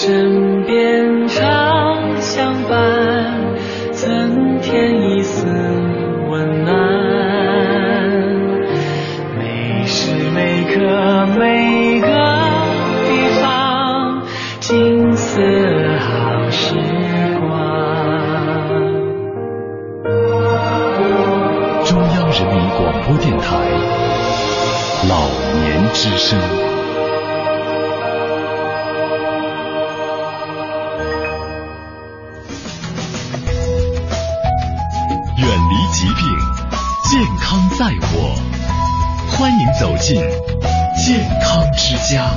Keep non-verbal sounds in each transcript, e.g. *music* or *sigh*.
身边常相伴，增添一丝温暖。每时每刻每个地方，金色好时光。中央人民广播电台老年之声。进健康之家。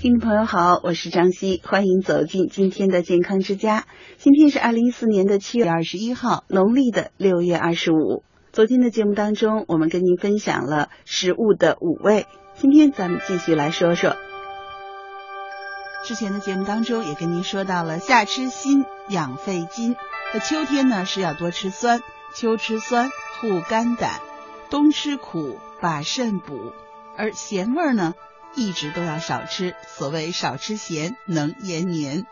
听众朋友好，我是张希，欢迎走进今天的健康之家。今天是二零一四年的七月二十一号，农历的六月二十五。昨天的节目当中，我们跟您分享了食物的五味，今天咱们继续来说说。之前的节目当中也跟您说到了夏吃辛养肺筋，那秋天呢是要多吃酸，秋吃酸护肝胆，冬吃苦把肾补，而咸味儿呢一直都要少吃。所谓少吃咸，能延年。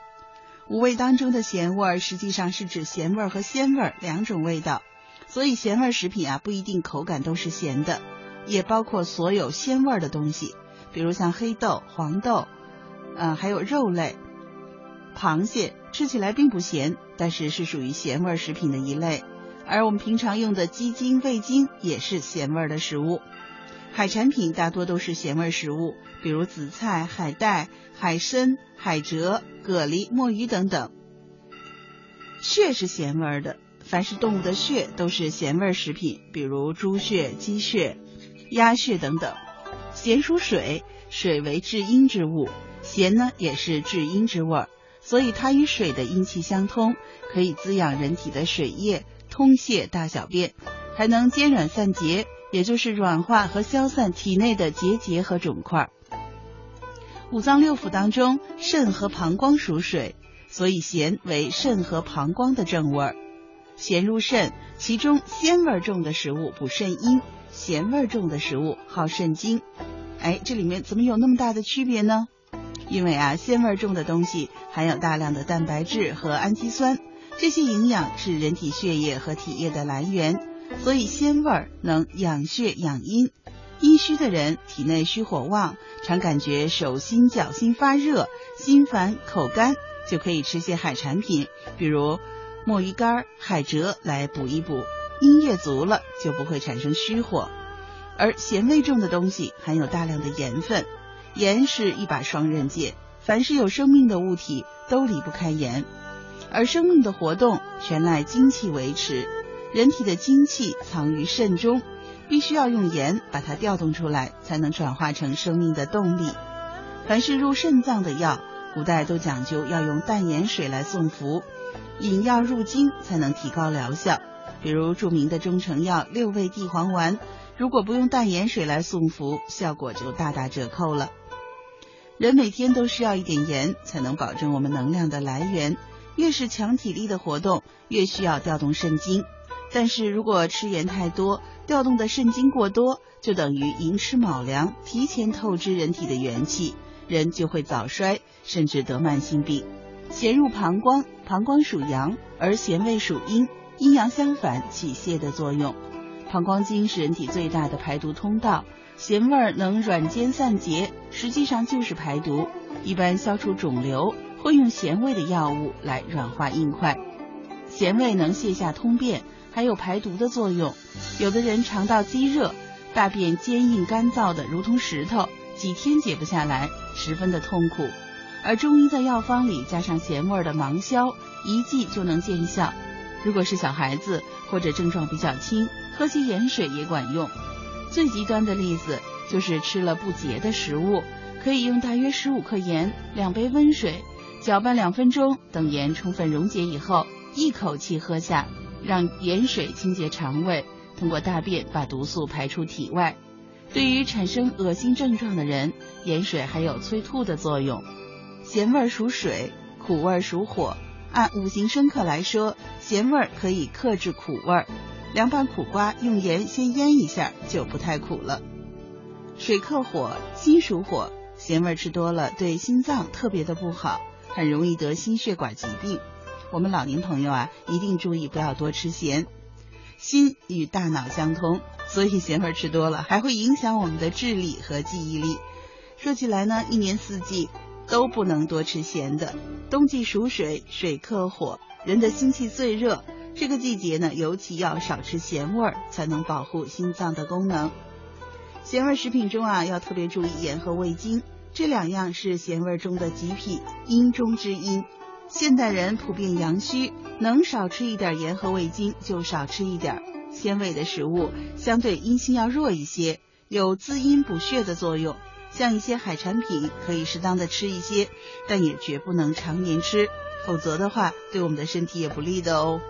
五味当中的咸味儿实际上是指咸味儿和鲜味儿两种味道，所以咸味食品啊不一定口感都是咸的，也包括所有鲜味儿的东西，比如像黑豆、黄豆。呃，还有肉类，螃蟹吃起来并不咸，但是是属于咸味食品的一类。而我们平常用的鸡精、味精也是咸味儿的食物。海产品大多都是咸味食物，比如紫菜、海带、海参、海蜇、蛤蜊、墨鱼等等。血是咸味的，凡是动物的血都是咸味食品，比如猪血、鸡血、鸭血等等。咸属水，水为至阴之物。咸呢也是至阴之味，所以它与水的阴气相通，可以滋养人体的水液，通泄大小便，还能兼软散结，也就是软化和消散体内的结节和肿块。五脏六腑当中，肾和膀胱属水，所以咸为肾和膀胱的正味儿。咸入肾，其中鲜味重的食物补肾阴，咸味重的食物耗肾精。哎，这里面怎么有那么大的区别呢？因为啊，鲜味重的东西含有大量的蛋白质和氨基酸，这些营养是人体血液和体液的来源，所以鲜味能养血养阴。阴虚的人体内虚火旺，常感觉手心脚心发热、心烦口干，就可以吃些海产品，比如墨鱼干、海蜇来补一补。阴液足了，就不会产生虚火。而咸味重的东西含有大量的盐分。盐是一把双刃剑，凡是有生命的物体都离不开盐，而生命的活动全赖精气维持。人体的精气藏于肾中，必须要用盐把它调动出来，才能转化成生命的动力。凡是入肾脏的药，古代都讲究要用淡盐水来送服，引药入经才能提高疗效。比如著名的中成药六味地黄丸，如果不用淡盐水来送服，效果就大打折扣了。人每天都需要一点盐，才能保证我们能量的来源。越是强体力的活动，越需要调动肾精。但是如果吃盐太多，调动的肾精过多，就等于寅吃卯粮，提前透支人体的元气，人就会早衰，甚至得慢性病。咸入膀胱，膀胱属阳，而咸味属阴，阴阳相反，起泻的作用。膀胱经是人体最大的排毒通道。咸味儿能软坚散结，实际上就是排毒。一般消除肿瘤会用咸味的药物来软化硬块。咸味能泻下通便，还有排毒的作用。有的人肠道积热，大便坚硬干燥的如同石头，几天解不下来，十分的痛苦。而中医在药方里加上咸味的芒硝，一剂就能见效。如果是小孩子或者症状比较轻，喝些盐水也管用。最极端的例子就是吃了不洁的食物，可以用大约十五克盐、两杯温水搅拌两分钟，等盐充分溶解以后，一口气喝下，让盐水清洁肠胃，通过大便把毒素排出体外。对于产生恶心症状的人，盐水还有催吐的作用。咸味属水，苦味属火。按五行生克来说，咸味可以克制苦味。凉拌苦瓜用盐先腌一下，就不太苦了。水克火，心属火，咸味吃多了对心脏特别的不好，很容易得心血管疾病。我们老年朋友啊，一定注意不要多吃咸。心与大脑相通，所以咸味吃多了还会影响我们的智力和记忆力。说起来呢，一年四季都不能多吃咸的。冬季属水，水克火，人的心气最热，这个季节呢，尤其要少吃咸味儿，才能保护心脏的功能。咸味食品中啊，要特别注意盐和味精，这两样是咸味中的极品，阴中之阴。现代人普遍阳虚，能少吃一点盐和味精就少吃一点。鲜味的食物相对阴性要弱一些，有滋阴补血的作用。像一些海产品可以适当的吃一些，但也绝不能常年吃，否则的话对我们的身体也不利的哦。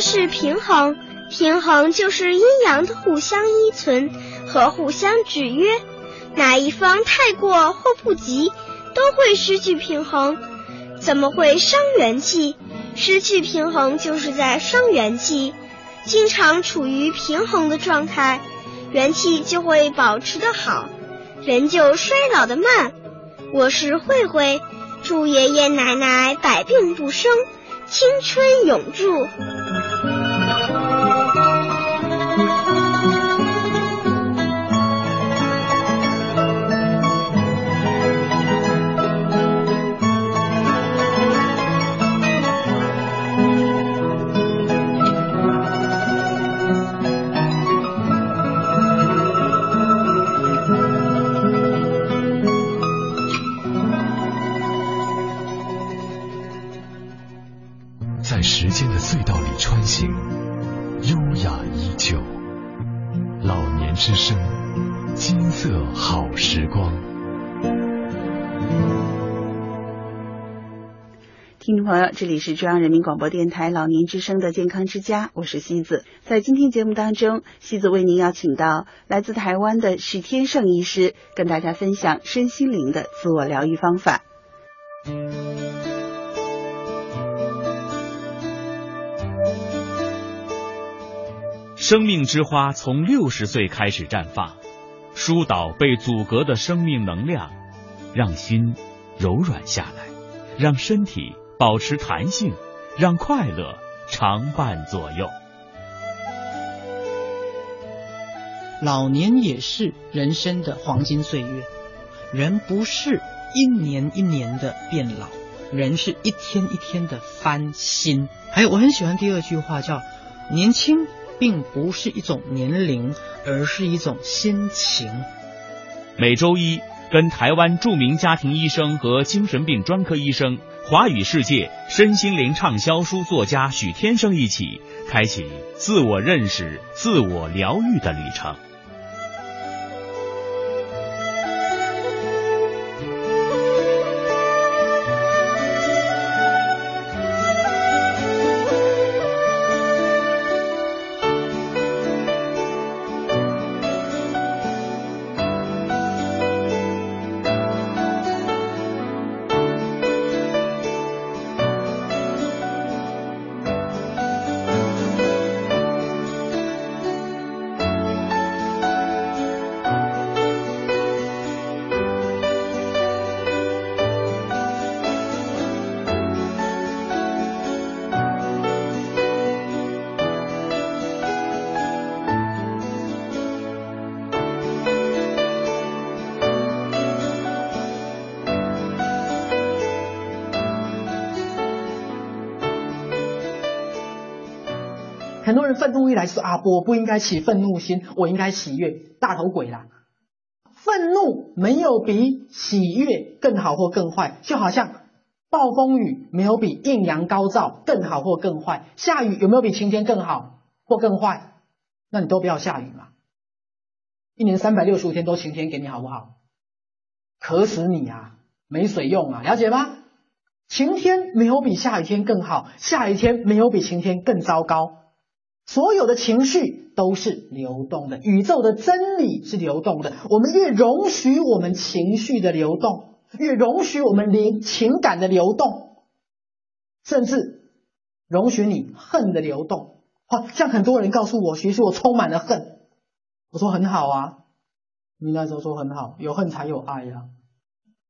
是平衡？平衡就是阴阳的互相依存和互相制约，哪一方太过或不及，都会失去平衡，怎么会伤元气？失去平衡就是在伤元气。经常处于平衡的状态，元气就会保持的好，人就衰老的慢。我是慧慧，祝爷爷奶奶百病不生，青春永驻。听众朋友，这里是中央人民广播电台老年之声的健康之家，我是西子。在今天节目当中，西子为您邀请到来自台湾的许天胜医师，跟大家分享身心灵的自我疗愈方法。生命之花从六十岁开始绽放，疏导被阻隔的生命能量，让心柔软下来，让身体保持弹性，让快乐常伴左右。老年也是人生的黄金岁月，人不是一年一年的变老，人是一天一天的翻新。还有，我很喜欢第二句话，叫年轻。并不是一种年龄，而是一种心情。每周一，跟台湾著名家庭医生和精神病专科医生、华语世界身心灵畅销书作家许天生一起，开启自我认识、自我疗愈的旅程。是阿波，我不应该起愤怒心，我应该喜悦，大头鬼啦！愤怒没有比喜悦更好或更坏，就好像暴风雨没有比艳阳高照更好或更坏，下雨有没有比晴天更好或更坏？那你都不要下雨嘛！一年三百六十五天都晴天给你好不好？渴死你啊！没水用啊！了解吗？晴天没有比下雨天更好，下雨天没有比晴天更糟糕。所有的情绪都是流动的，宇宙的真理是流动的。我们越容许我们情绪的流动，越容许我们灵情感的流动，甚至容许你恨的流动。好像很多人告诉我，其实我充满了恨，我说很好啊。你那时候说很好，有恨才有爱呀。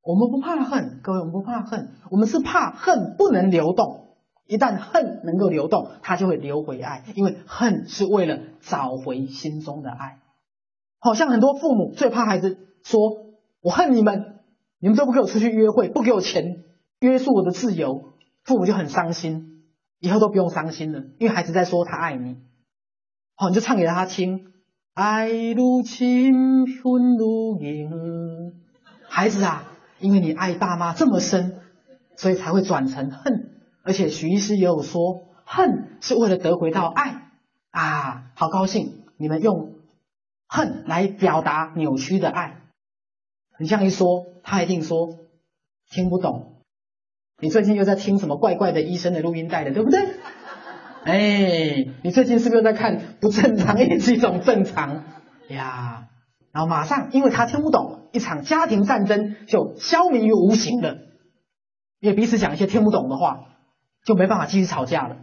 我们不怕恨，各位，我们不怕恨，我们是怕恨不能流动。一旦恨能够流动，它就会流回爱，因为恨是为了找回心中的爱。好像很多父母最怕孩子说：“我恨你们，你们都不给我出去约会，不给我钱，约束我的自由。”父母就很伤心，以后都不用伤心了，因为孩子在说他爱你。好，你就唱给他听：“爱如清，恨如影。”孩子啊，因为你爱爸妈这么深，所以才会转成恨。而且许医师也有说，恨是为了得回到爱啊，好高兴！你们用恨来表达扭曲的爱，你这样一说，他一定说听不懂。你最近又在听什么怪怪的医生的录音带的，对不对？哎，你最近是不是在看不正常也是一种正常呀？然后马上，因为他听不懂，一场家庭战争就消弭于无形了，因为彼此讲一些听不懂的话。就没办法继续吵架了。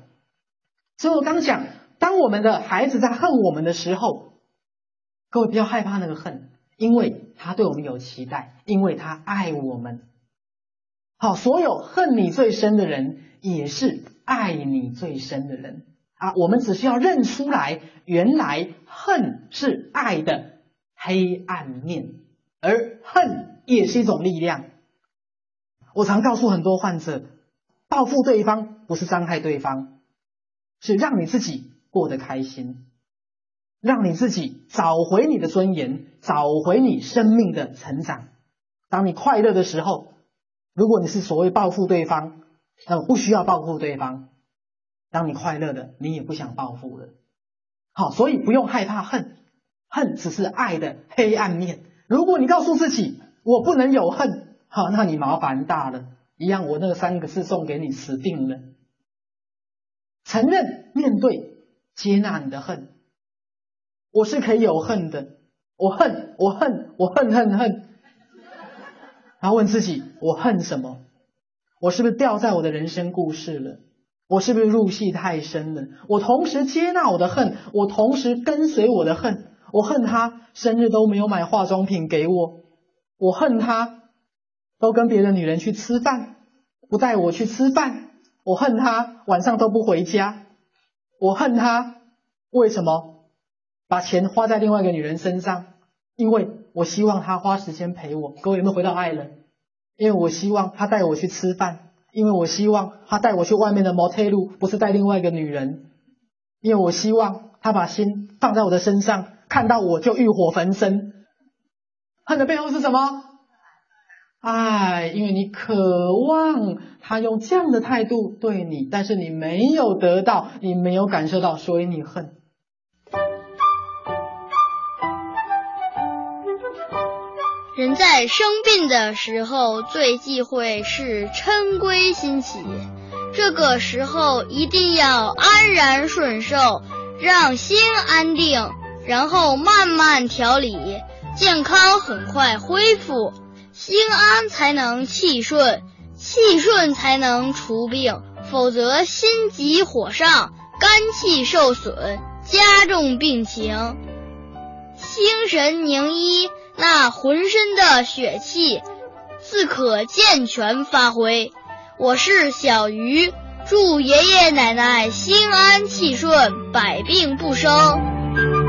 所以我刚讲，当我们的孩子在恨我们的时候，各位不要害怕那个恨，因为他对我们有期待，因为他爱我们。好，所有恨你最深的人，也是爱你最深的人啊。我们只需要认出来，原来恨是爱的黑暗面，而恨也是一种力量。我常告诉很多患者。报复对方不是伤害对方，是让你自己过得开心，让你自己找回你的尊严，找回你生命的成长。当你快乐的时候，如果你是所谓报复对方，那不需要报复对方。当你快乐的，你也不想报复了。好，所以不用害怕恨，恨只是爱的黑暗面。如果你告诉自己我不能有恨，好，那你麻烦大了。一样，我那三个字送给你，死定了。承认、面对、接纳你的恨，我是可以有恨的。我恨，我恨，我恨恨恨。然后问自己，我恨什么？我是不是掉在我的人生故事了？我是不是入戏太深了？我同时接纳我的恨，我同时跟随我的恨。我恨他生日都没有买化妆品给我，我恨他。都跟别的女人去吃饭，不带我去吃饭，我恨他晚上都不回家，我恨他为什么把钱花在另外一个女人身上？因为我希望他花时间陪我。各位有没有回到爱人？因为我希望他带我去吃饭，因为我希望他带我去外面的 motel，不是带另外一个女人。因为我希望他把心放在我的身上，看到我就欲火焚身。恨的背后是什么？爱，因为你渴望他用这样的态度对你，但是你没有得到，你没有感受到，所以你恨。人在生病的时候，最忌讳是嗔归心起，这个时候一定要安然顺受，让心安定，然后慢慢调理，健康很快恢复。心安才能气顺，气顺才能除病，否则心急火上，肝气受损，加重病情。心神凝一，那浑身的血气自可健全发挥。我是小鱼，祝爷爷奶奶心安气顺，百病不生。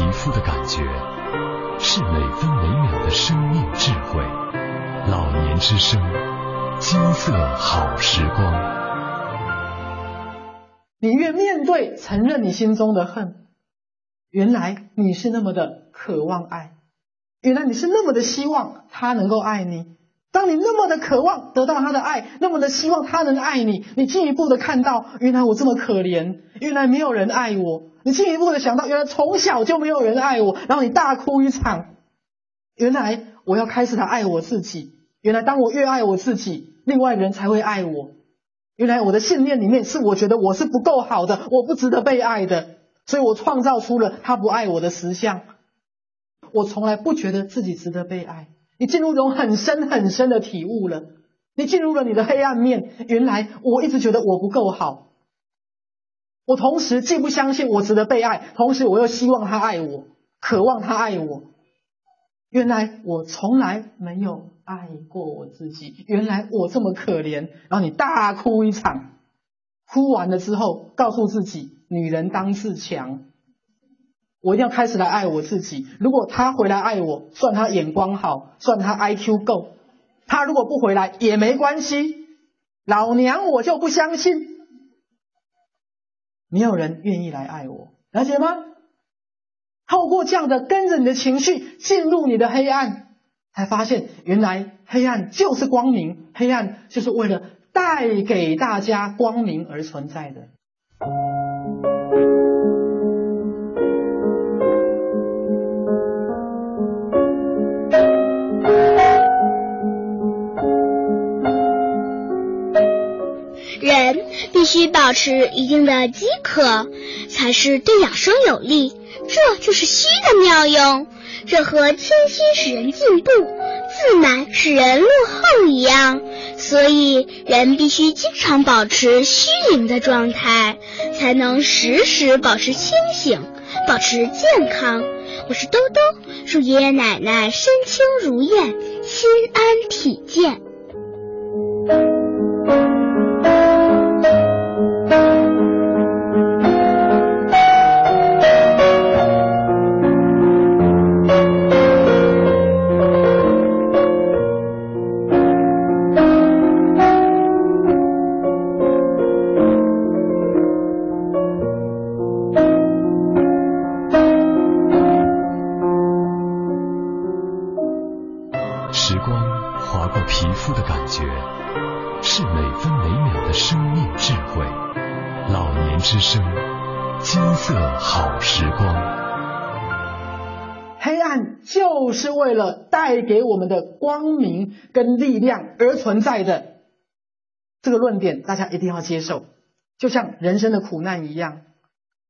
皮肤的感觉是每分每秒的生命智慧。老年之声，金色好时光。你越面对、承认你心中的恨，原来你是那么的渴望爱，原来你是那么的希望他能够爱你。当你那么的渴望得到他的爱，那么的希望他能爱你，你进一步的看到，原来我这么可怜，原来没有人爱我。你进一步的想到，原来从小就没有人爱我，然后你大哭一场。原来我要开始来爱我自己。原来当我越爱我自己，另外人才会爱我。原来我的信念里面是我觉得我是不够好的，我不值得被爱的。所以我创造出了他不爱我的实相。我从来不觉得自己值得被爱。你进入一种很深很深的体悟了，你进入了你的黑暗面。原来我一直觉得我不够好，我同时既不相信我值得被爱，同时我又希望他爱我，渴望他爱我。原来我从来没有爱过我自己，原来我这么可怜。然后你大哭一场，哭完了之后，告诉自己：女人当自强。我一定要开始来爱我自己。如果他回来爱我，算他眼光好，算他 IQ 够。他如果不回来也没关系，老娘我就不相信，没有人愿意来爱我，了解吗？透过这样的跟着你的情绪进入你的黑暗，才发现原来黑暗就是光明，黑暗就是为了带给大家光明而存在的。必须保持一定的饥渴，才是对养生有利。这就是虚的妙用。这和谦虚使人进步，自满使人落后一样。所以，人必须经常保持虚灵的状态，才能时时保持清醒，保持健康。我是兜兜，祝爷爷奶奶身轻如燕，心安体健。之声，金色好时光。黑暗就是为了带给我们的光明跟力量而存在的这个论点，大家一定要接受。就像人生的苦难一样，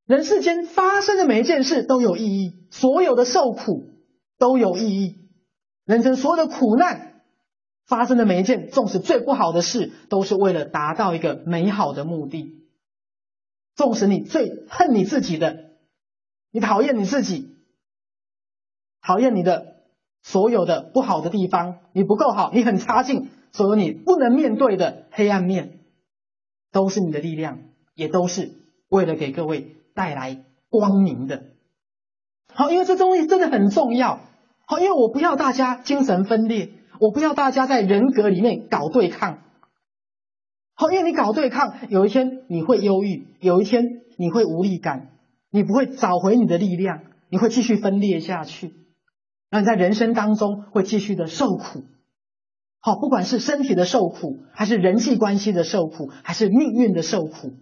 人世间发生的每一件事都有意义，所有的受苦都有意义。人生所有的苦难发生的每一件，纵使最不好的事，都是为了达到一个美好的目的。纵使你最恨你自己的，你讨厌你自己，讨厌你的。所有的不好的地方，你不够好，你很差劲，所有你不能面对的黑暗面，都是你的力量，也都是为了给各位带来光明的。好，因为这东西真的很重要。好，因为我不要大家精神分裂，我不要大家在人格里面搞对抗。好，因为你搞对抗，有一天你会忧郁，有一天你会无力感，你不会找回你的力量，你会继续分裂下去。那你在人生当中会继续的受苦，好，不管是身体的受苦，还是人际关系的受苦，还是命运的受苦，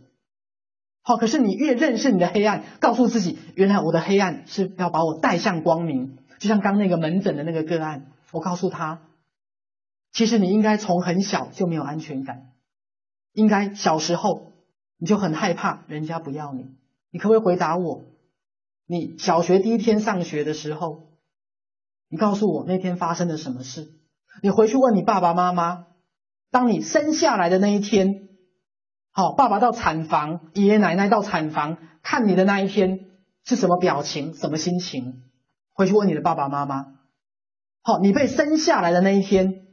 好，可是你越认识你的黑暗，告诉自己，原来我的黑暗是要把我带向光明。就像刚那个门诊的那个个案，我告诉他，其实你应该从很小就没有安全感，应该小时候你就很害怕人家不要你。你可不可以回答我？你小学第一天上学的时候？你告诉我那天发生了什么事？你回去问你爸爸妈妈，当你生下来的那一天，好，爸爸到产房，爷爷奶奶到产房看你的那一天是什么表情、什么心情？回去问你的爸爸妈妈。好，你被生下来的那一天，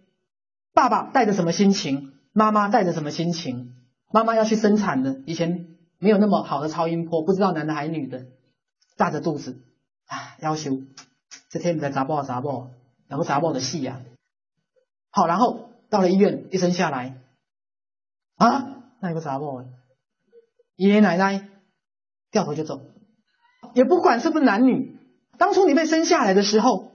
爸爸带着什么心情？妈妈带着什么心情？妈妈要去生产的，以前没有那么好的超音波，不知道男的还是女的，大着肚子，啊，要求。这天你在查报查报，然后查报的戏呀，好，然后到了医院，一生下来，啊，那有个查报，爷爷奶奶掉头就走，也不管是不是男女，当初你被生下来的时候，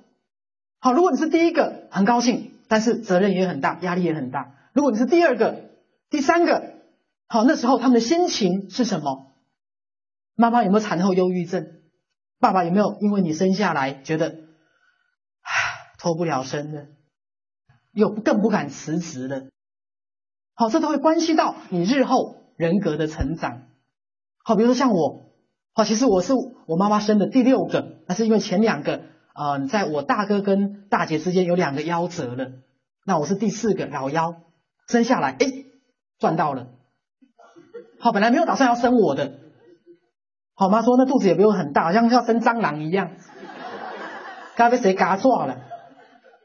好，如果你是第一个，很高兴，但是责任也很大，压力也很大。如果你是第二个、第三个，好，那时候他们的心情是什么？妈妈有没有产后忧郁症？爸爸有没有因为你生下来觉得？脱不了身的，又更不敢辞职了。好，这都会关系到你日后人格的成长。好，比如说像我，好，其实我是我妈妈生的第六个，那是因为前两个，呃，在我大哥跟大姐之间有两个夭折了，那我是第四个老幺，生下来，哎，赚到了。好，本来没有打算要生我的，好妈说那肚子也不用很大，好像要生蟑螂一样，刚被谁嘎抓了。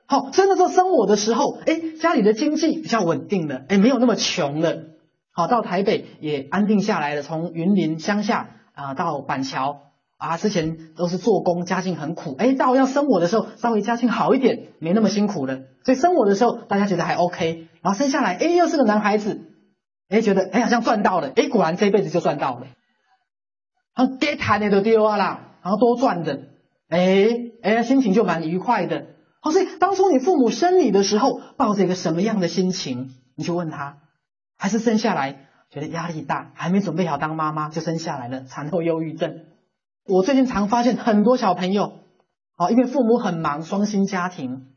好，生的时候生我的时候，哎，家里的经济比较稳定了，哎，没有那么穷了。好，到台北也安定下来了，从云林乡下啊到板桥啊，之前都是做工，家境很苦，哎，到要生我的时候，稍微家境好一点，没那么辛苦了。所以生我的时候，大家觉得还 OK，然后生下来，哎，又是个男孩子，哎，觉得哎好像赚到了，哎，果然这辈子就赚到了，然后跌谈的都丢啊啦，然后多赚的，哎哎，心情就蛮愉快的。好，所以当初你父母生你的时候，抱着一个什么样的心情？你去问他，还是生下来觉得压力大，还没准备好当妈妈就生下来了，产后忧郁症。我最近常发现很多小朋友，啊，因为父母很忙，双薪家庭，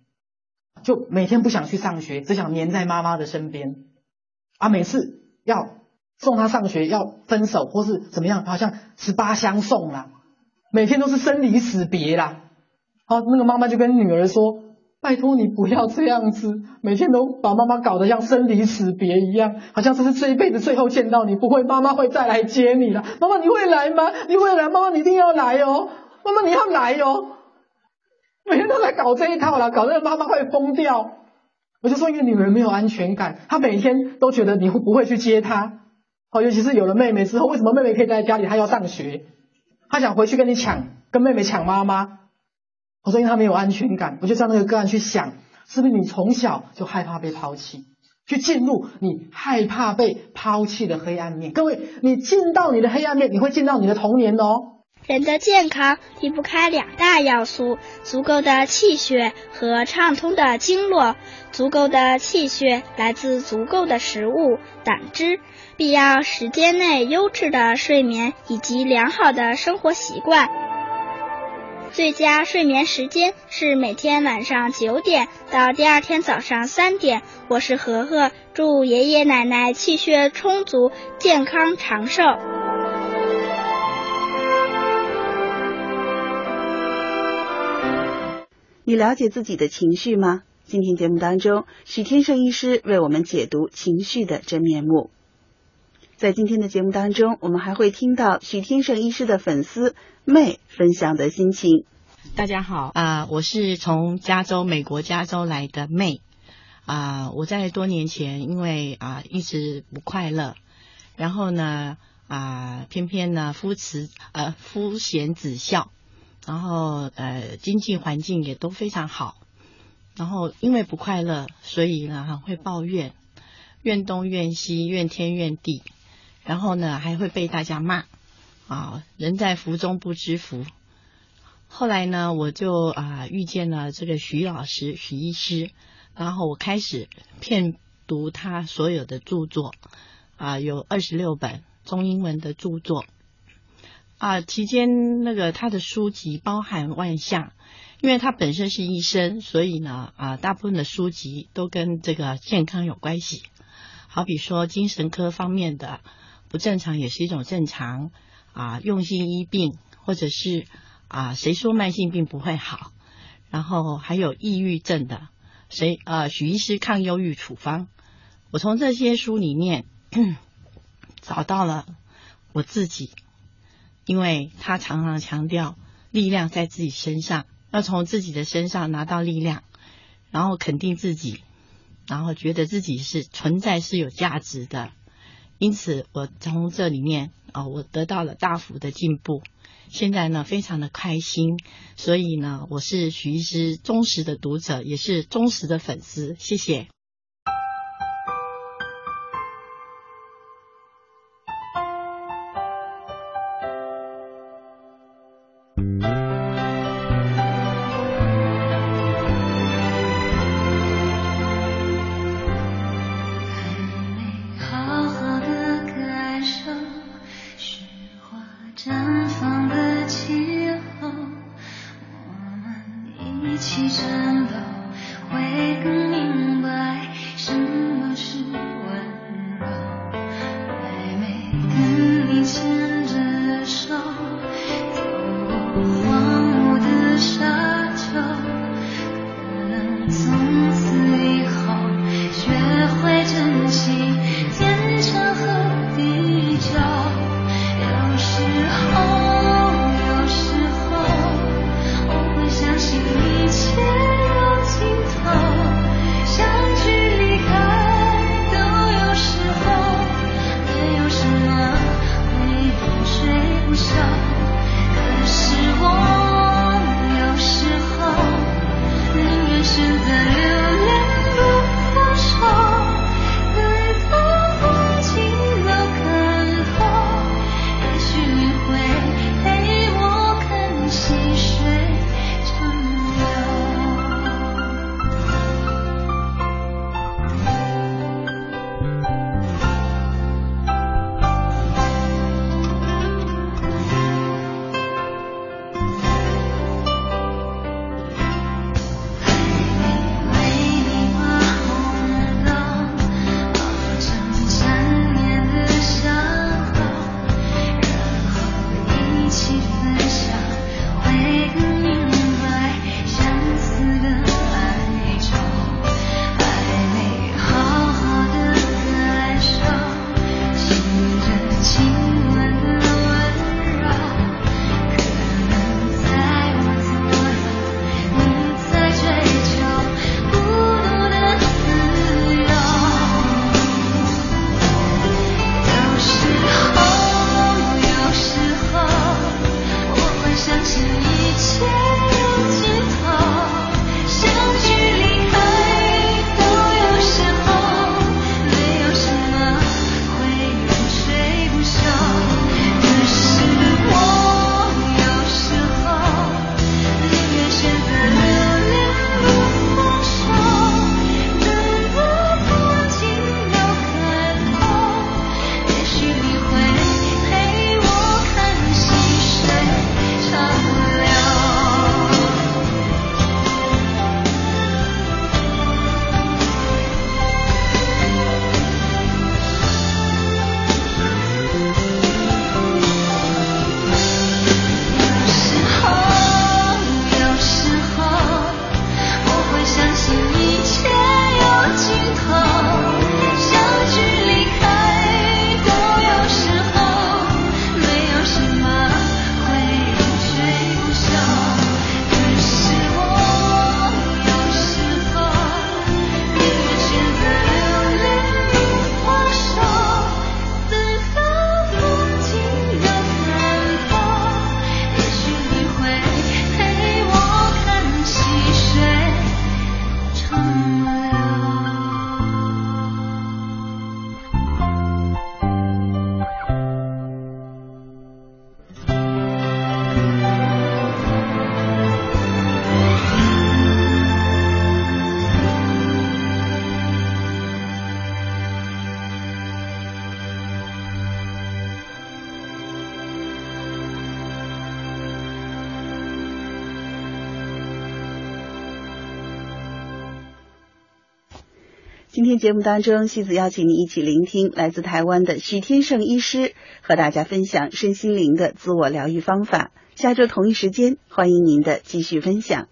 就每天不想去上学，只想黏在妈妈的身边，啊，每次要送他上学要分手或是怎么样，好像十八相送啦，每天都是生离死别啦。好，那个妈妈就跟女儿说：“拜托你不要这样子，每天都把妈妈搞得像生离死别一样，好像这是这一辈子最后见到你，不会妈妈会再来接你了。妈妈你会来吗？你会来？妈妈你一定要来哦，妈妈你要来哦。每天都在搞这一套了，搞得妈妈会疯掉。我就说，一个女人没有安全感，她每天都觉得你会不会去接她。好，尤其是有了妹妹之后，为什么妹妹可以待在家里，她要上学？她想回去跟你抢，跟妹妹抢妈妈。”我说因为他没有安全感，我就让那个个案去想，是不是你从小就害怕被抛弃，去进入你害怕被抛弃的黑暗面。各位，你进到你的黑暗面，你会进到你的童年的哦。人的健康离不开两大要素：足够的气血和畅通的经络。足够的气血来自足够的食物、胆汁，必要时间内优质的睡眠以及良好的生活习惯。最佳睡眠时间是每天晚上九点到第二天早上三点。我是何何，祝爷爷奶奶气血充足、健康长寿。你了解自己的情绪吗？今天节目当中，许天胜医师为我们解读情绪的真面目。在今天的节目当中，我们还会听到许天胜医师的粉丝妹分享的心情。大家好啊，我是从加州，美国加州来的妹啊。我在多年前因为啊一直不快乐，然后呢啊偏偏呢夫慈呃夫贤子孝，然后呃经济环境也都非常好，然后因为不快乐，所以呢很会抱怨，怨东怨西，怨天怨地。然后呢，还会被大家骂啊！人在福中不知福。后来呢，我就啊遇见了这个徐老师、徐医师，然后我开始遍读他所有的著作啊，有二十六本中英文的著作啊。期间那个他的书籍包含万象，因为他本身是医生，所以呢啊，大部分的书籍都跟这个健康有关系。好比说精神科方面的。不正常也是一种正常啊，用心医病，或者是啊，谁说慢性病不会好？然后还有抑郁症的，谁啊？许医师抗忧郁处方，我从这些书里面 *coughs* 找到了我自己，因为他常常强调力量在自己身上，要从自己的身上拿到力量，然后肯定自己，然后觉得自己是存在是有价值的。因此，我从这里面啊，我得到了大幅的进步。现在呢，非常的开心。所以呢，我是徐医师忠实的读者，也是忠实的粉丝。谢谢。天节目当中，西子邀请你一起聆听来自台湾的许天胜医师和大家分享身心灵的自我疗愈方法。下周同一时间，欢迎您的继续分享。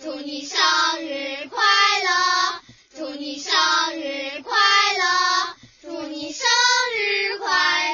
祝你生日快乐！祝你生日快乐！祝你生日快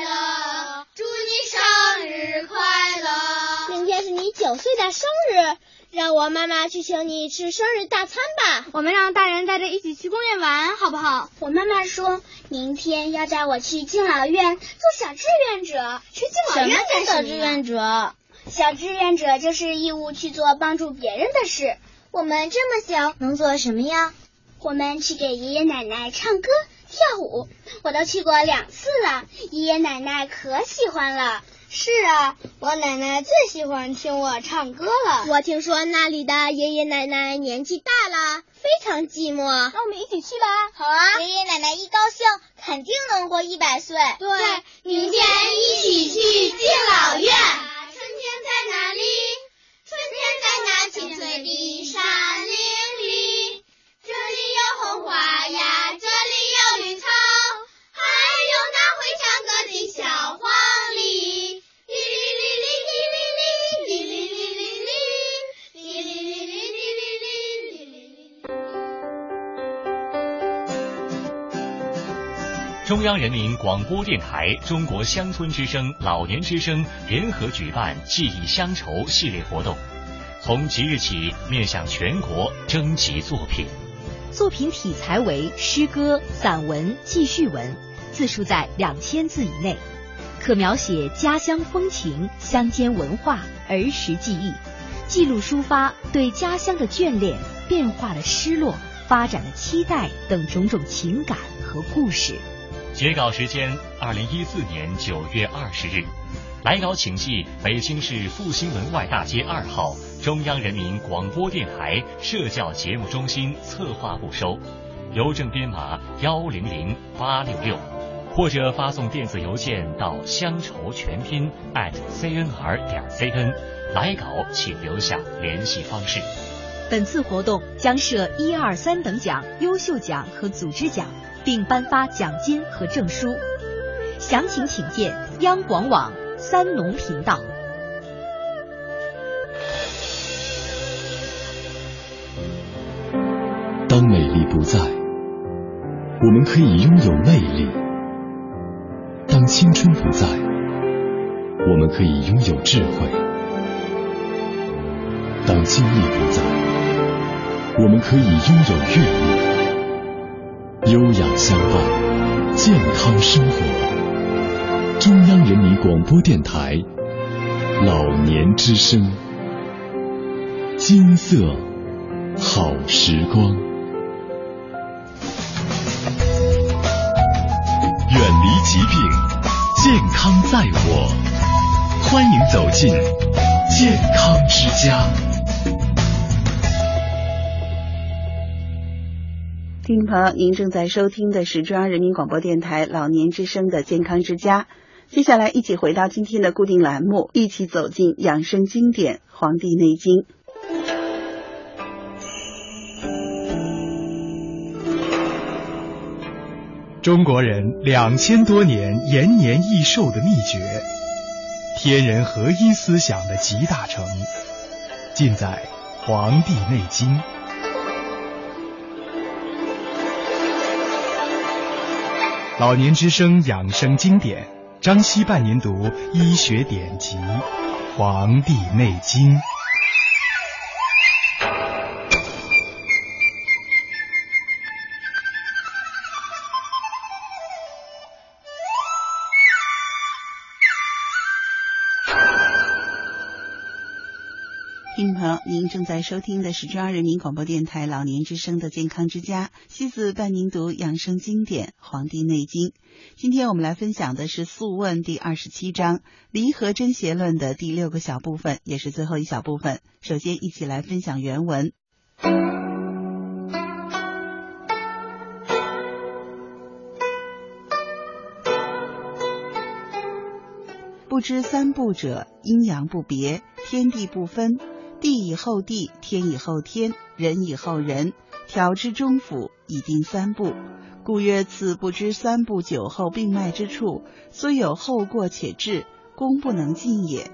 乐！祝你生日快乐！明天是你九岁的生日。让我妈妈去请你吃生日大餐吧。我们让大人带着一起去公园玩，好不好？我妈妈说明天要带我去敬老院做小志愿者。去敬老院干什么？小志愿者，小志愿者就是义务去做帮助别人的事。我们这么小，能做什么呀？我们去给爷爷奶奶唱歌跳舞，我都去过两次了，爷爷奶奶可喜欢了。是啊，我奶奶最喜欢听我唱歌了。我听说那里的爷爷奶奶年纪大了，非常寂寞。那我们一起去吧。好啊，爷爷奶奶一高兴，肯定能活一百岁。对，明天一起去敬老院。春天在哪里？春天在那青翠的山林里。这里有红花呀，这里有绿草，还有那会唱歌的小黄鹂。中央人民广播电台、中国乡村之声、老年之声联合举办“记忆乡愁”系列活动，从即日起面向全国征集作品。作品题材为诗歌、散文、记叙文，字数在两千字以内，可描写家乡风情、乡间文化、儿时记忆，记录抒发对家乡的眷恋、变化的失落、发展的期待等种种情感和故事。截稿时间：二零一四年九月二十日。来稿请寄北京市复兴门外大街二号中央人民广播电台社教节目中心策划部收，邮政编码幺零零八六六，或者发送电子邮件到乡愁全拼 @cnr 点 cn。来稿请留下联系方式。本次活动将设一二三等奖、优秀奖和组织奖。并颁发奖金和证书，详情请见央广网三农频道。当美丽不在，我们可以拥有魅力；青春不在，我们可以拥有智慧；当精力不在，我们可以拥有阅历。优雅相伴，健康生活。中央人民广播电台老年之声，金色好时光。健康在我。欢迎走进健康之家。听众朋友，您正在收听的是中央人民广播电台老年之声的健康之家。接下来，一起回到今天的固定栏目，一起走进养生经典《黄帝内经》。中国人两千多年延年益寿的秘诀，天人合一思想的集大成，尽在《黄帝内经》。老年之声养生经典，张希半年读医学典籍《黄帝内经》。听众朋友，您正在收听的是中央人民广播电台老年之声的健康之家，西子伴您读养生经典《黄帝内经》。今天我们来分享的是《素问》第二十七章《离合真邪论》的第六个小部分，也是最后一小部分。首先，一起来分享原文：不知三不者，阴阳不别，天地不分。地以后地，天以后天，人以后人，调之中府，以定三步。故曰：此不知三步酒后病脉之处，虽有后过且治，功不能尽也。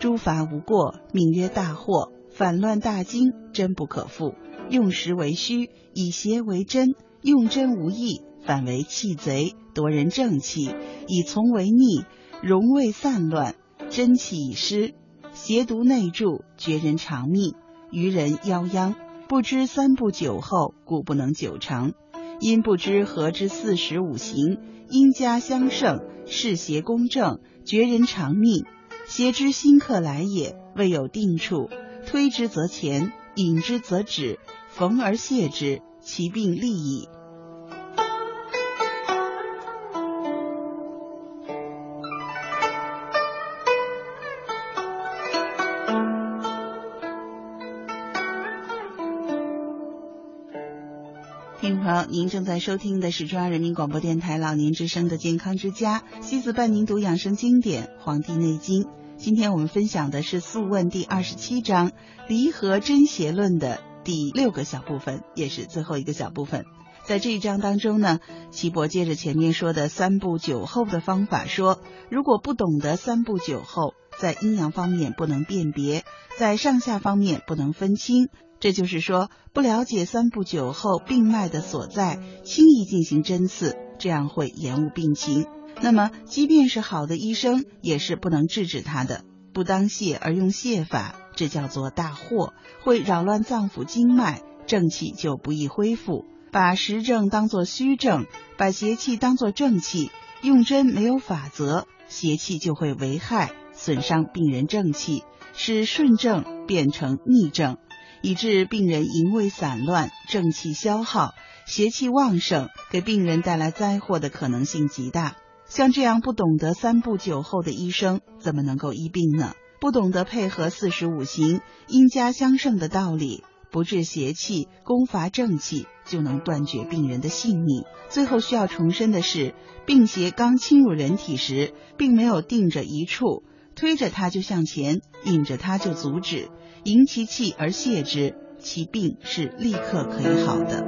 诸法无过，名曰大祸。反乱大惊，真不可复。用实为虚，以邪为真；用真无益，反为弃贼，夺人正气；以从为逆，容未散乱，真气已失，邪毒内注，绝人长命，愚人夭殃。不知三不久后，故不能久长。因不知何之四时五行，因家相胜，是邪公正，绝人长命。邪之新客来也，未有定处，推之则前，引之则止，逢而泻之，其病立矣。您正在收听的是中央人民广播电台老年之声的健康之家，西子伴您读养生经典《黄帝内经》。今天我们分享的是《素问》第二十七章《离合真邪论》的第六个小部分，也是最后一个小部分。在这一章当中呢，岐伯接着前面说的三步酒后的方法说，如果不懂得三步酒后，在阴阳方面不能辨别，在上下方面不能分清。这就是说，不了解三不久后病脉的所在，轻易进行针刺，这样会延误病情。那么，即便是好的医生，也是不能制止他的。不当泻而用泻法，这叫做大祸，会扰乱脏腑经脉，正气就不易恢复。把实症当作虚症，把邪气当作正气，用针没有法则，邪气就会为害，损伤病人正气，使顺症变成逆症。以致病人营卫散乱，正气消耗，邪气旺盛，给病人带来灾祸的可能性极大。像这样不懂得三步酒后的医生，怎么能够医病呢？不懂得配合四时五行、阴家相胜的道理，不治邪气，攻伐正气，就能断绝病人的性命。最后需要重申的是，病邪刚侵入人体时，并没有定着一处，推着它就向前，引着它就阻止。迎其气而泄之，其病是立刻可以好的。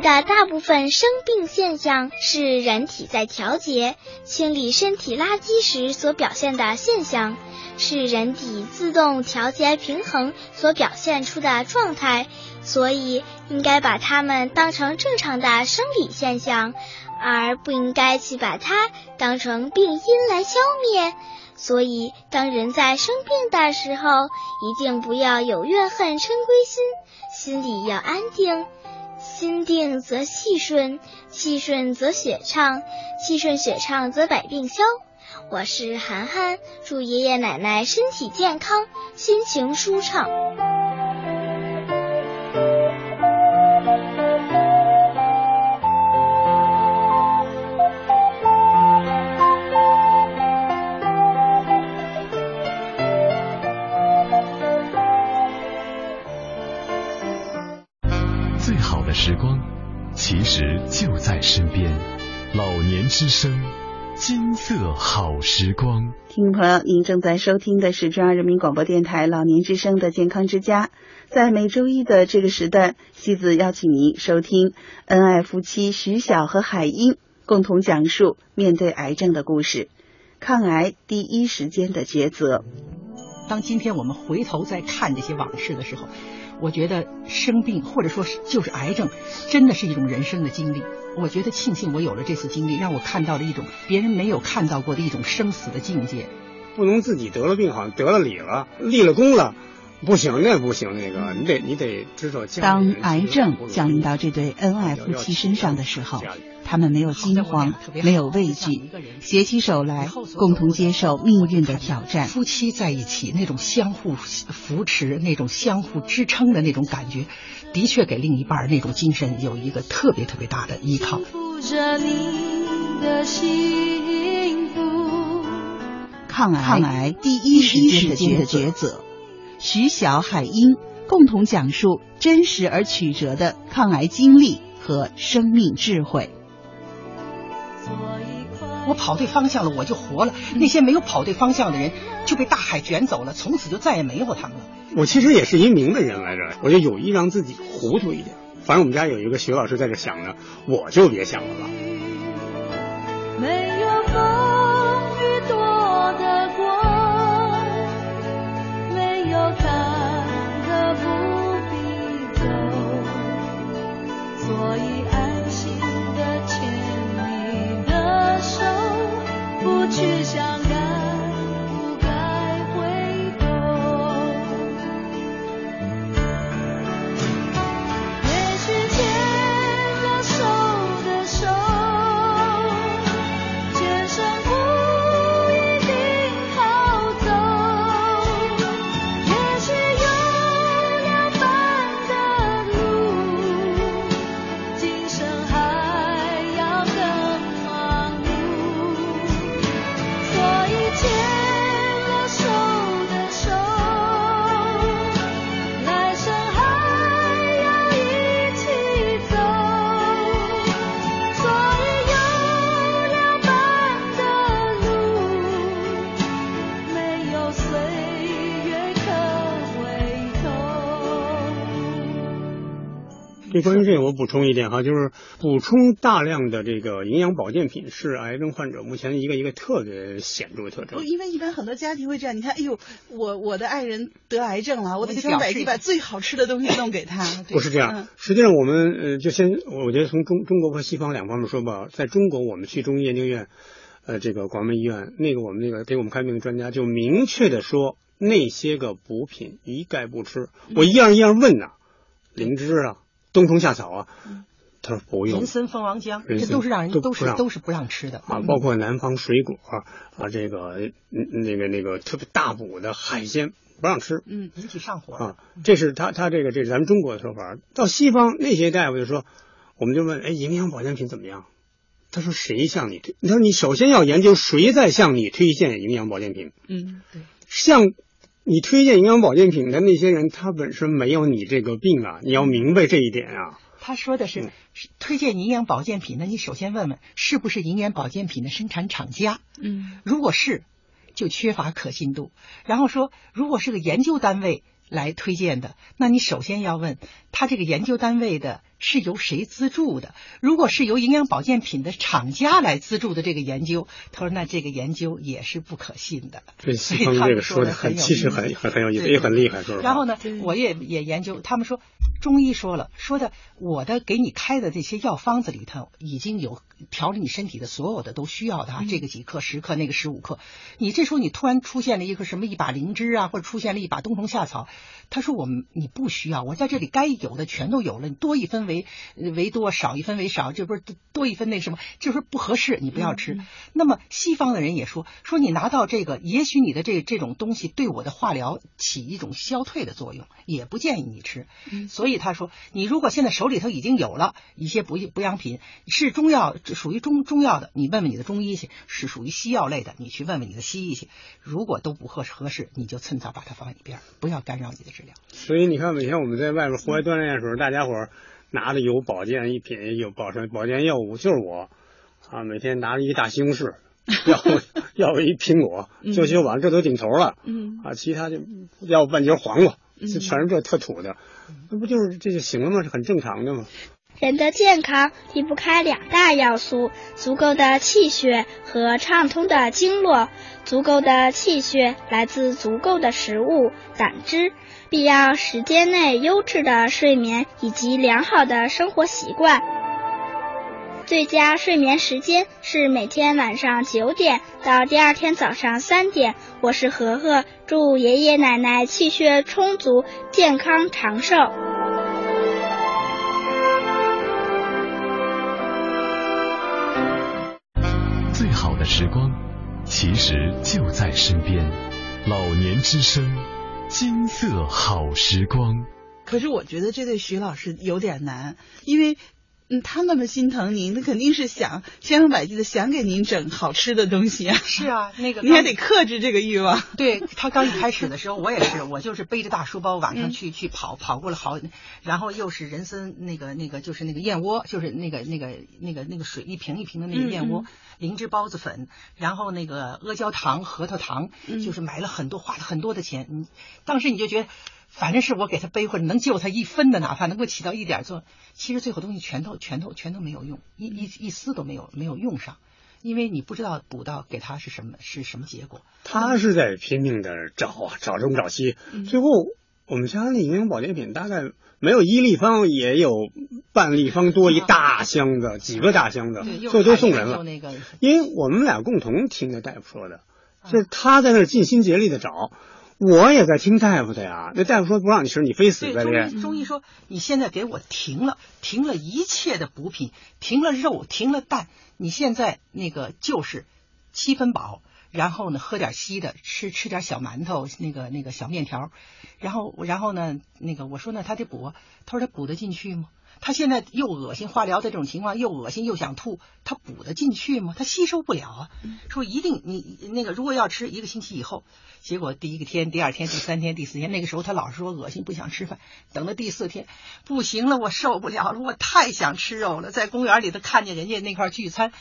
的大部分生病现象是人体在调节、清理身体垃圾时所表现的现象，是人体自动调节平衡所表现出的状态，所以应该把它们当成正常的生理现象，而不应该去把它当成病因来消灭。所以，当人在生病的时候，一定不要有怨恨嗔归心，心里要安定。心定则气顺，气顺则血畅，气顺血畅则百病消。我是涵涵，祝爷爷奶奶身体健康，心情舒畅。最好的时光，其实就在身边。老年之声，金色好时光。听众朋友，您正在收听的是中央人民广播电台老年之声的健康之家。在每周一的这个时段，西子邀请您收听恩爱夫妻徐晓和海英共同讲述面对癌症的故事，抗癌第一时间的抉择。当今天我们回头再看这些往事的时候，我觉得生病或者说是就是癌症，真的是一种人生的经历。我觉得庆幸我有了这次经历，让我看到了一种别人没有看到过的一种生死的境界。不能自己得了病，好像得了理了，立了功了，不行，那不行，那个你得你得知道。当癌症降临到这对恩爱夫妻身上的时候，他们没有惊慌，没有畏惧，携起手来，共同接受命运的挑战。夫妻在一起那种相互扶持、那种相互支撑的那种感觉，的确给另一半那种精神有一个特别特别大的依靠。抗癌，抗癌第一时间的抉择。徐晓、海英共同讲述真实而曲折的抗癌经历和生命智慧。我跑对方向了，我就活了；那些没有跑对方向的人就被大海卷走了，从此就再也没有他们了。我其实也是一明白人来着，我就有意让自己糊涂一点。反正我们家有一个徐老师在这想着，我就别想了吧。没有看的不必走所以安心的牵你的手不去想这关于这个，我补充一点哈，就是补充大量的这个营养保健品是癌症患者目前一个一个特别显著的特征。因为一般很多家庭会这样，你看，哎呦，我我的爱人得癌症了，我得千方百计把最好吃的东西弄给他。不是这样，实际上我们呃，就先我觉得从中中国和西方两方面说吧，在中国我们去中医研究院，呃，这个广门医院那个我们那个给我们看病的专家就明确的说，那些个补品一概不吃。我一样一样问呐，灵芝啊，冬虫夏草啊，他说不用。人参、蜂王浆，这都是让人都是都是不让吃的啊，包括南方水果啊，这个嗯那个那个特别大补的海鲜不让吃。嗯，引起上火啊，这是他他这个这是咱们中国的说法。到西方那些大夫就说，我们就问，哎，营养保健品怎么样？他说谁向你推？他说你首先要研究谁在向你推荐营养保健品。嗯，对。向你推荐营养保健品的那些人，他本身没有你这个病啊，你要明白这一点啊。他说的是是推荐营养保健品，那你首先问问是不是营养保健品的生产厂家？嗯，如果是，就缺乏可信度。然后说，如果是个研究单位来推荐的，那你首先要问他这个研究单位的是由谁资助的？如果是由营养保健品的厂家来资助的这个研究，他说那这个研究也是不可信的。对西方这个说的很，其实很很很有意思，也很厉害。然后呢，我也也研究，他们说中医说了，说的我的给你开的这些药方子里头已经有调理你身体的所有的都需要的啊，这个几克十克，那个十五克。你这时候你突然出现了一个什么一把灵芝啊，或者出现了一把冬虫夏草，他说我们你不需要，我在这里该有的全都有了，你多一分为为多，少一分为少，这不是多一分那什么，就是不合适，你不要吃。那么西方的人也说，说你拿到这个，也许你的这这种东西对我的化疗起一种消退的作用，也不建议你吃。所以他说，你如果现在手里头已经有了一些补补养品，是中药，属于中中药的，你问问你的中医去；是属于西药类的，你去问问你的西医去。如果都不合适合适，你就趁早把它放一边，不要干扰你的治疗。所以你看，每天我们在外边户外锻炼的时候，大家伙儿拿的有保健一品，有保健保健药物，就是我啊，每天拿着一大西红柿，*laughs* 要要一苹果，就就完了，这都顶头了。嗯啊，其他就要半截黄瓜，这全是这特土的，那不就是这就行了吗？是很正常的吗？人的健康离不开两大要素：足够的气血和畅通的经络。足够的气血来自足够的食物、胆汁，必要时间内优质的睡眠以及良好的生活习惯。最佳睡眠时间是每天晚上九点到第二天早上三点。我是何何，祝爷爷奶奶气血充足、健康长寿。最好的时光，其实就在身边。老年之声，金色好时光。可是我觉得这对徐老师有点难，因为。嗯，他那么心疼您，那肯定是想千方百计的想给您整好吃的东西啊。是啊，*laughs* 那个你还得克制这个欲望。对他刚一开始的时候，我也是，我就是背着大书包晚上去去跑，跑过了好，然后又是人参那个那个就是那个燕窝，就是那个那个那个那个水一瓶一瓶的那个燕窝，灵芝孢子粉，然后那个阿胶糖、核桃糖，就是买了很多，花了很多的钱。你当时你就觉得。反正是我给他背回来，能救他一分的，哪怕能够起到一点作用，其实最后东西全都、全都、全都没有用，一、一、一丝都没有没有用上，因为你不知道补到给他是什么是什么结果。他是在拼命的找啊，找东找西，最后我们家那营养保健品大概没有一立方，也有半立方多一大箱子，几个大箱子，最后都送人了。因为我们俩共同听的大夫说的，就是他在那尽心竭力的找。我也在听大夫的呀，那大夫说不让你吃，你非死在这。中医说，你现在给我停了，停了一切的补品，停了肉，停了蛋，你现在那个就是七分饱，然后呢喝点稀的，吃吃点小馒头，那个那个小面条，然后然后呢那个我说那他得补，他说他补得进去吗？他现在又恶心，化疗的这种情况又恶心又想吐，他补得进去吗？他吸收不了啊。说一定你那个如果要吃一个星期以后，结果第一个天、第二天、第三天、第四天，那个时候他老是说恶心不想吃饭。等到第四天，不行了，我受不了了，我太想吃肉了。在公园里头看见人家那块聚餐，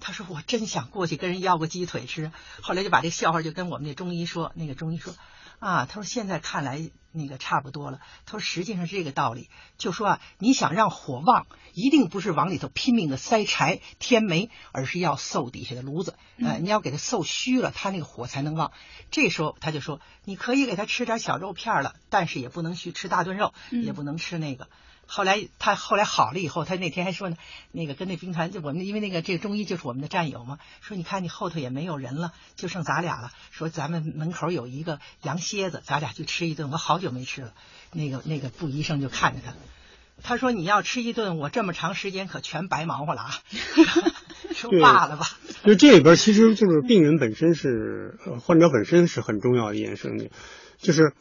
他说我真想过去跟人要个鸡腿吃。后来就把这笑话就跟我们那中医说，那个中医说。啊，他说现在看来那个差不多了。他说实际上是这个道理，就说啊，你想让火旺，一定不是往里头拼命的塞柴添煤，而是要受底下的炉子。呃，你要给它受虚了，它那个火才能旺。这时候他就说，你可以给他吃点小肉片了，但是也不能去吃大炖肉，也不能吃那个。后来他后来好了以后，他那天还说呢，那个跟那兵团就我们因为那个这个中医就是我们的战友嘛，说你看你后头也没有人了，就剩咱俩了。说咱们门口有一个羊蝎子，咱俩去吃一顿。我好久没吃了。那个那个布医生就看着他，他说你要吃一顿，我这么长时间可全白忙活了啊。*laughs* 说罢了吧。就这里边其实就是病人本身是患者本身是很重要的一件事情，就是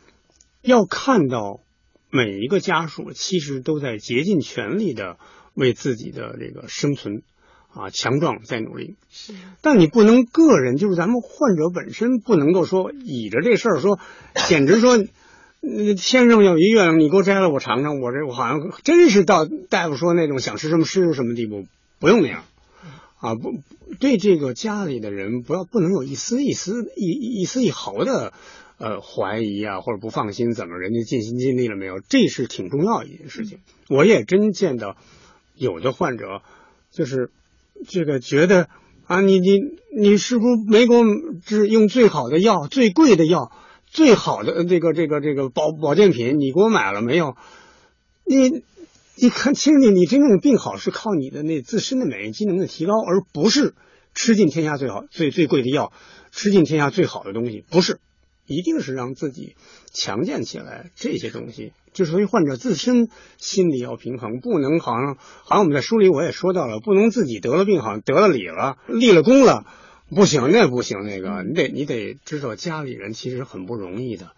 要看到。每一个家属其实都在竭尽全力的为自己的这个生存啊强壮在努力。是，但你不能个人，就是咱们患者本身不能够说倚着这事儿说，简直说，先生有一月亮，你给我摘了我尝尝，我这我好像真是到大夫说那种想吃什么吃什么地步，不用那样啊，不对这个家里的人不要不能有一丝一丝一一丝一毫的呃怀疑啊或者不放心，怎么人家尽心尽力了没有？这是挺重要一件事情。我也真见到有的患者就是这个觉得啊，你你你是不是没给我治用最好的药、最贵的药、最好的这个这个这个保保健品？你给我买了没有？你你看清楚，你真正病好是靠你的那自身的免疫机能的提高，而不是吃尽天下最好最最贵的药，吃尽天下最好的东西，不是，一定是让自己强健起来。这些东西，就是所以患者自身心理要平衡，不能好像好像我们在书里我也说到了，不能自己得了病好像得了理了，立了功了，不行，那不行，那个你得你得知道家里人其实很不容易的，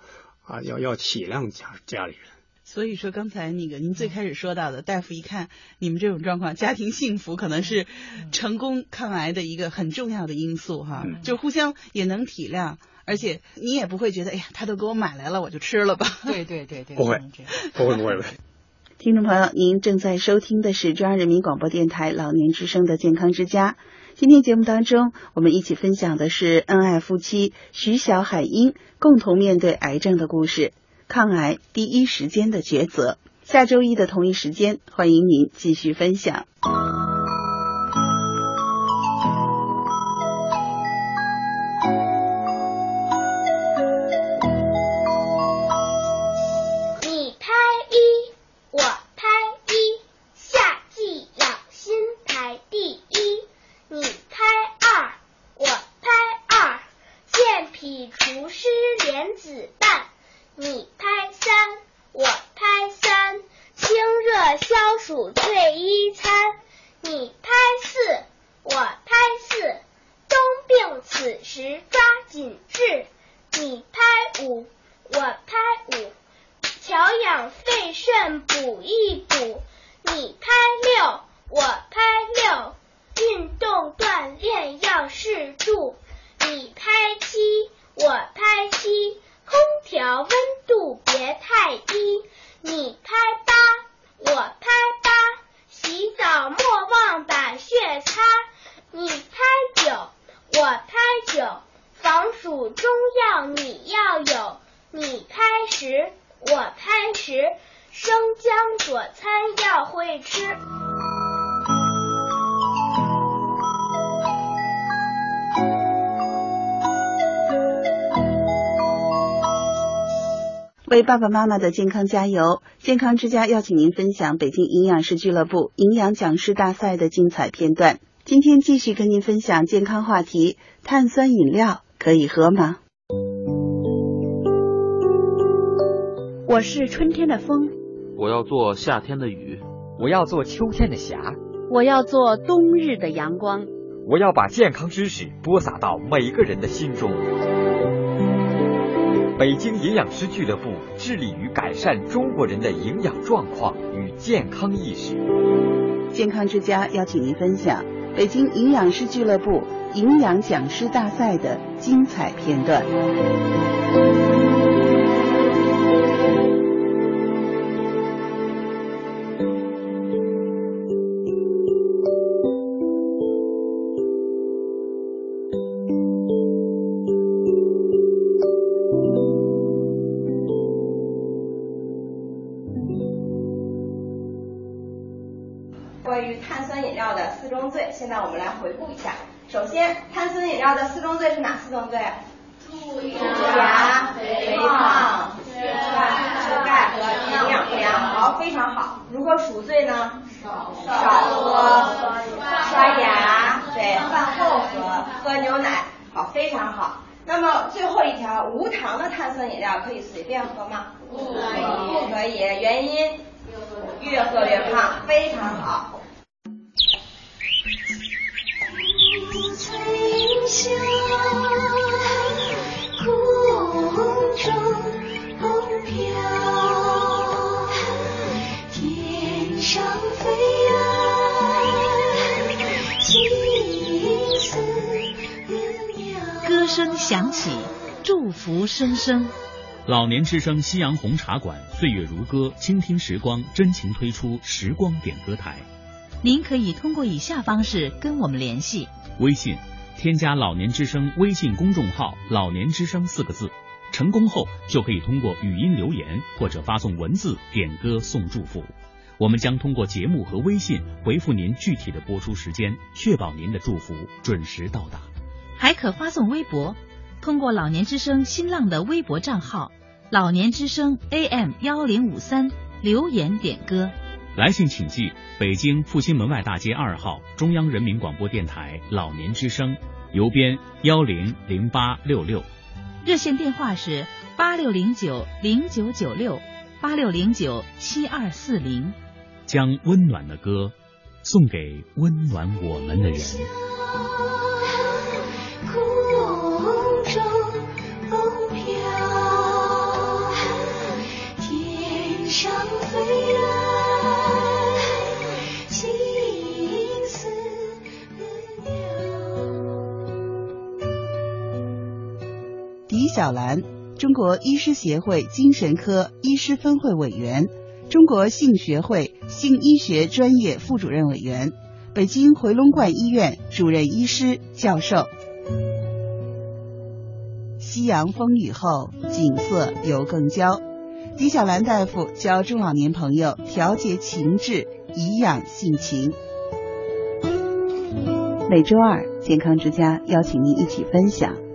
啊，要要体谅家家里人。所以说，刚才那个您最开始说到的，大夫一看你们这种状况，家庭幸福可能是成功抗癌的一个很重要的因素哈，就互相也能体谅，而且你也不会觉得，哎呀，他都给我买来了，我就吃了吧。对对对对，不会，不会不会。听众朋友，您正在收听的是中央人民广播电台老年之声的健康之家。今天节目当中，我们一起分享的是恩爱夫妻徐小海英共同面对癌症的故事。抗癌第一时间的抉择。下周一的同一时间，欢迎您继续分享。爸爸妈妈的健康加油！健康之家邀请您分享北京营养师俱乐部营养讲师大赛的精彩片段。今天继续跟您分享健康话题：碳酸饮料可以喝吗？我是春天的风，我要做夏天的雨，我要做秋天的霞，我要做冬日的阳光，我要把健康知识播撒到每个人的心中。北京营养师俱乐部致力于改善中国人的营养状况与健康意识。健康之家邀请您分享北京营养师俱乐部营养讲师大赛的精彩片段。最后一条，无糖的碳酸饮料可以随便喝吗？不可以。不可以，原因越喝越胖。非常好。响起，祝福声声。老年之声夕阳红茶馆，岁月如歌，倾听时光，真情推出时光点歌台。您可以通过以下方式跟我们联系：微信添加“老年之声”微信公众号“老年之声”四个字，成功后就可以通过语音留言或者发送文字点歌送祝福。我们将通过节目和微信回复您具体的播出时间，确保您的祝福准时到达。还可发送微博，通过老年之声新浪的微博账号“老年之声 AM 幺零五三”留言点歌。来信请寄北京复兴门外大街二号中央人民广播电台老年之声，邮编幺零零八六六。热线电话是八六零九零九九六八六零九七二四零。将温暖的歌送给温暖我们的人。小兰，中国医师协会精神科医师分会委员，中国性学会性医学专业副主任委员，北京回龙观医院主任医师、教授。夕阳风雨后，景色又更娇。狄小兰大夫教中老年朋友调节情志，颐养性情。每周二，健康之家邀请您一起分享。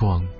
光。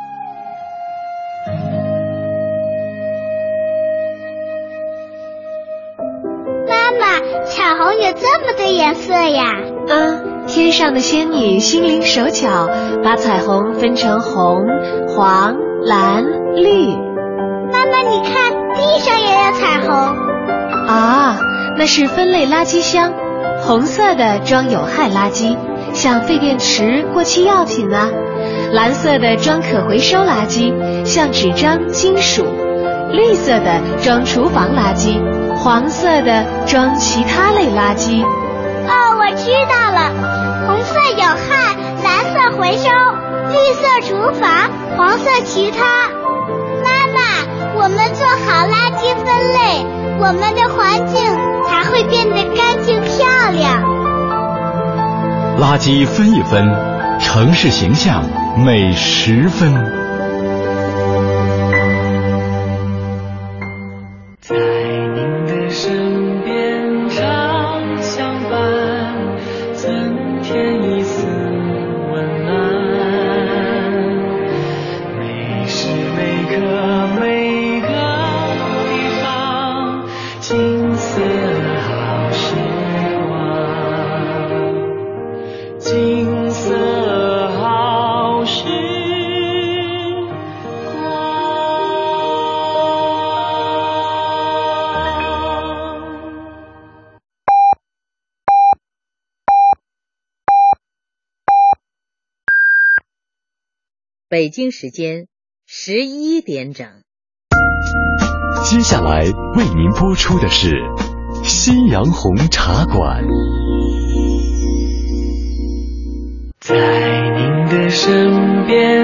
彩虹有这么多颜色呀！嗯，天上的仙女心灵手巧，把彩虹分成红、黄、蓝、绿。妈妈，你看地上也有彩虹。啊，那是分类垃圾箱，红色的装有害垃圾，像废电池、过期药品啊；蓝色的装可回收垃圾，像纸张、金属；绿色的装厨房垃圾，黄色的装其他类垃圾。哦，我知道了，红色有害，蓝色回收，绿色厨房，黄色其他。妈妈，我们做好垃圾分类，我们的环境才会变得干净漂亮。垃圾分一分，城市形象美十分。京时间十一点整。接下来为您播出的是《夕阳红茶馆》。在您的身边。